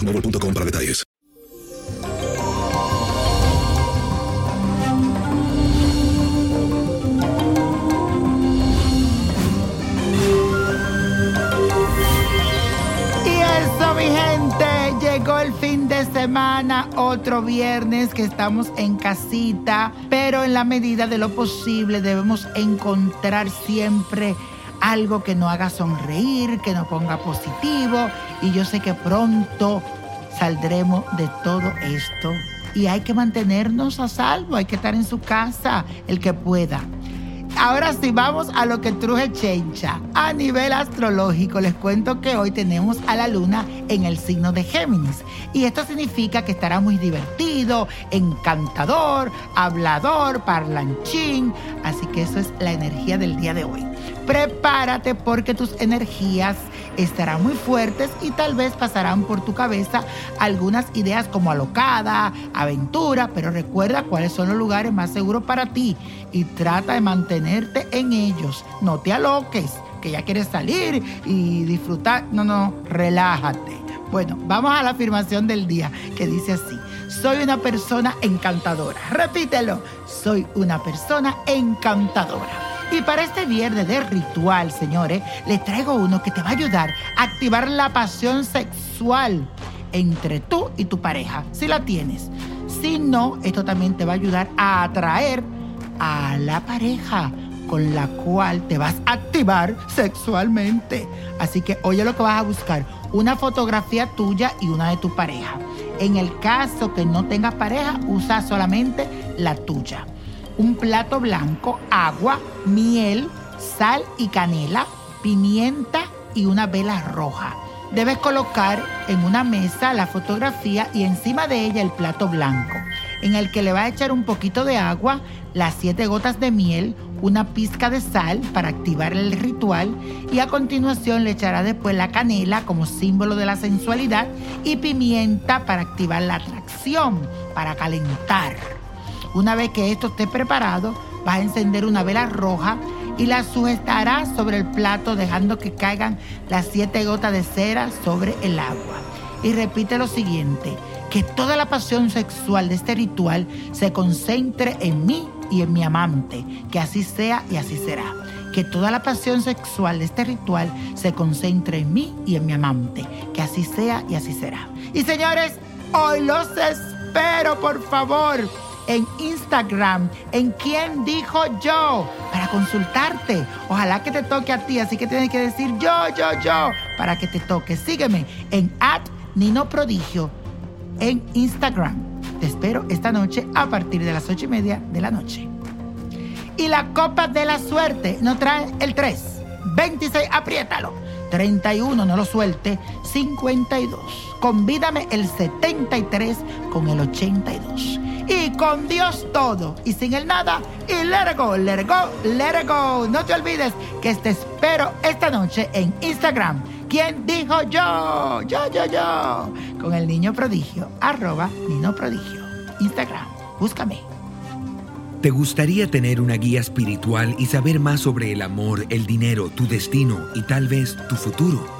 boostmobile.com para detalles. Llegó el fin de semana, otro viernes que estamos en casita, pero en la medida de lo posible debemos encontrar siempre algo que nos haga sonreír, que nos ponga positivo. Y yo sé que pronto saldremos de todo esto. Y hay que mantenernos a salvo, hay que estar en su casa, el que pueda. Ahora sí, vamos a lo que truje Chencha. A nivel astrológico, les cuento que hoy tenemos a la luna en el signo de Géminis. Y esto significa que estará muy divertido, encantador, hablador, parlanchín. Así que eso es la energía del día de hoy. Prepárate porque tus energías estarán muy fuertes y tal vez pasarán por tu cabeza algunas ideas como alocada, aventura, pero recuerda cuáles son los lugares más seguros para ti y trata de mantenerte en ellos. No te aloques, que ya quieres salir y disfrutar. No, no, relájate. Bueno, vamos a la afirmación del día que dice así. Soy una persona encantadora. Repítelo. Soy una persona encantadora. Y para este viernes de ritual, señores, les traigo uno que te va a ayudar a activar la pasión sexual entre tú y tu pareja, si la tienes. Si no, esto también te va a ayudar a atraer a la pareja con la cual te vas a activar sexualmente. Así que oye lo que vas a buscar, una fotografía tuya y una de tu pareja. En el caso que no tengas pareja, usa solamente la tuya un plato blanco, agua, miel, sal y canela, pimienta y una vela roja. Debes colocar en una mesa la fotografía y encima de ella el plato blanco, en el que le va a echar un poquito de agua, las siete gotas de miel, una pizca de sal para activar el ritual y a continuación le echará después la canela como símbolo de la sensualidad y pimienta para activar la atracción, para calentar. Una vez que esto esté preparado, vas a encender una vela roja y la sujetarás sobre el plato dejando que caigan las siete gotas de cera sobre el agua. Y repite lo siguiente, que toda la pasión sexual de este ritual se concentre en mí y en mi amante, que así sea y así será. Que toda la pasión sexual de este ritual se concentre en mí y en mi amante, que así sea y así será. Y señores, hoy los espero, por favor en Instagram, en quién dijo yo, para consultarte. Ojalá que te toque a ti, así que tienes que decir yo, yo, yo, para que te toque. Sígueme en at Nino Prodigio en Instagram. Te espero esta noche a partir de las ocho y media de la noche. Y la copa de la suerte nos trae el 3, 26, apriétalo. 31, no lo suelte. 52. Convídame el 73 con el 82. Y con Dios todo y sin el nada. Y let it go, let it go, let it go. No te olvides que te espero esta noche en Instagram. ¿Quién dijo yo? Yo, yo, yo. Con el niño prodigio. Arroba niño prodigio. Instagram. Búscame. ¿Te gustaría tener una guía espiritual y saber más sobre el amor, el dinero, tu destino y tal vez tu futuro?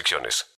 restricciones.